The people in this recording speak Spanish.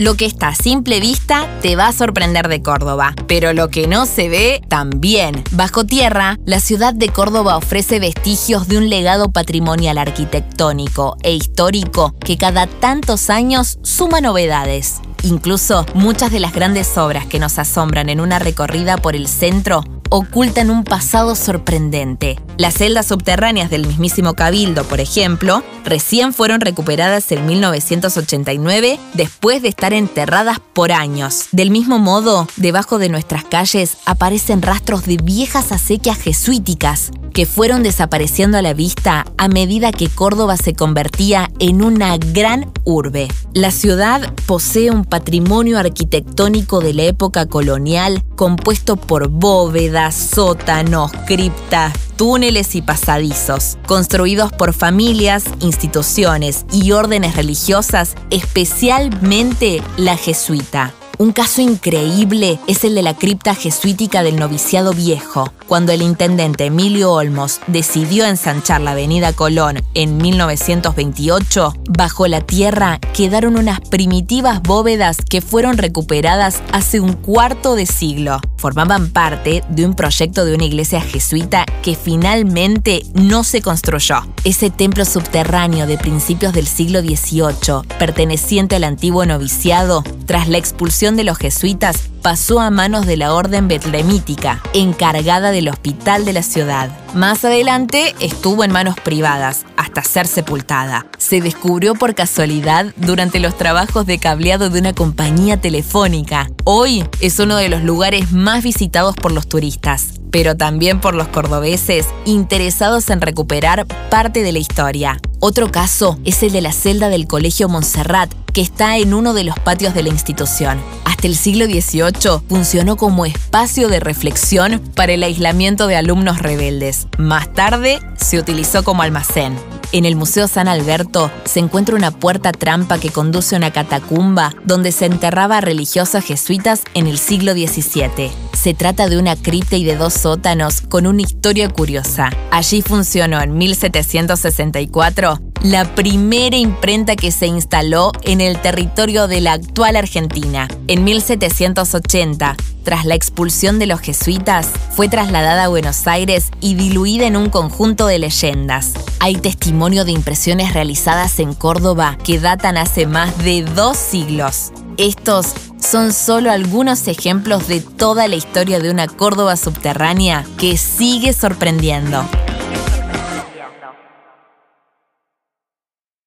Lo que está a simple vista te va a sorprender de Córdoba, pero lo que no se ve también. Bajo tierra, la ciudad de Córdoba ofrece vestigios de un legado patrimonial arquitectónico e histórico que cada tantos años suma novedades. Incluso muchas de las grandes obras que nos asombran en una recorrida por el centro ocultan un pasado sorprendente. Las celdas subterráneas del mismísimo Cabildo, por ejemplo, recién fueron recuperadas en 1989 después de estar enterradas por años. Del mismo modo, debajo de nuestras calles aparecen rastros de viejas acequias jesuíticas que fueron desapareciendo a la vista a medida que Córdoba se convertía en una gran La ciudad posee un patrimonio arquitectónico de la época colonial compuesto por bóvedas, sótanos, criptas, túneles y pasadizos, construidos por familias, instituciones y órdenes religiosas, especialmente la jesuita. Un caso increíble es el de la cripta jesuítica del noviciado viejo, cuando el intendente Emilio Olmos decidió ensanchar la avenida Colón en 1928, bajo la tierra quedaron unas primitivas bóvedas que fueron recuperadas hace un cuarto de siglo. Formaban parte de un proyecto de una iglesia jesuita que finalmente no se construyó. Ese templo subterráneo de principios del siglo XVIII, perteneciente al antiguo noviciado, tras la expulsión de los jesuitas pasó a manos de la Orden Betlemítica, encargada del hospital de la ciudad. Más adelante estuvo en manos privadas, hasta ser sepultada. Se descubrió por casualidad durante los trabajos de cableado de una compañía telefónica. Hoy es uno de los lugares más visitados por los turistas pero también por los cordobeses interesados en recuperar parte de la historia. Otro caso es el de la celda del Colegio Montserrat, que está en uno de los patios de la institución. Hasta el siglo XVIII funcionó como espacio de reflexión para el aislamiento de alumnos rebeldes. Más tarde se utilizó como almacén. En el Museo San Alberto se encuentra una puerta trampa que conduce a una catacumba donde se enterraba a religiosas jesuitas en el siglo XVII. Se trata de una cripta y de dos sótanos con una historia curiosa. Allí funcionó en 1764 la primera imprenta que se instaló en el territorio de la actual Argentina. En 1780, tras la expulsión de los jesuitas, fue trasladada a Buenos Aires y diluida en un conjunto de leyendas. Hay testimonio de impresiones realizadas en Córdoba que datan hace más de dos siglos. Estos son solo algunos ejemplos de toda la historia de una Córdoba subterránea que sigue sorprendiendo.